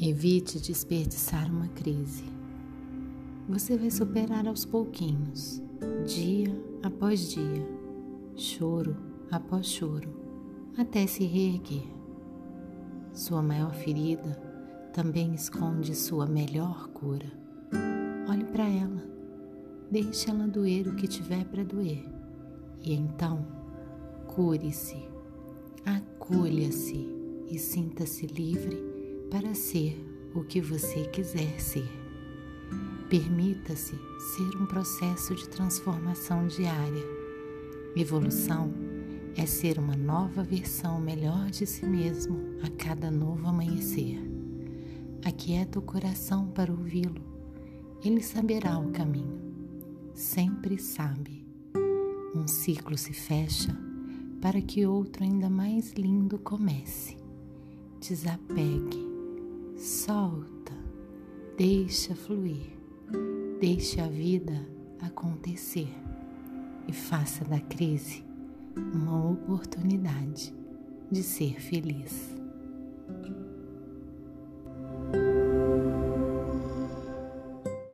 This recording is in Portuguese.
Evite desperdiçar uma crise. Você vai superar aos pouquinhos, dia após dia, choro após choro, até se reerguer. Sua maior ferida também esconde sua melhor cura. Olhe para ela, deixe ela doer o que tiver para doer, e então cure-se, acolha-se e sinta-se livre para ser o que você quiser ser. Permita-se ser um processo de transformação diária. Evolução é ser uma nova versão melhor de si mesmo a cada novo amanhecer. Aquieta o coração para ouvi-lo. Ele saberá o caminho. Sempre sabe. Um ciclo se fecha para que outro ainda mais lindo comece. Desapegue Solta, deixa fluir, deixa a vida acontecer e faça da crise uma oportunidade de ser feliz.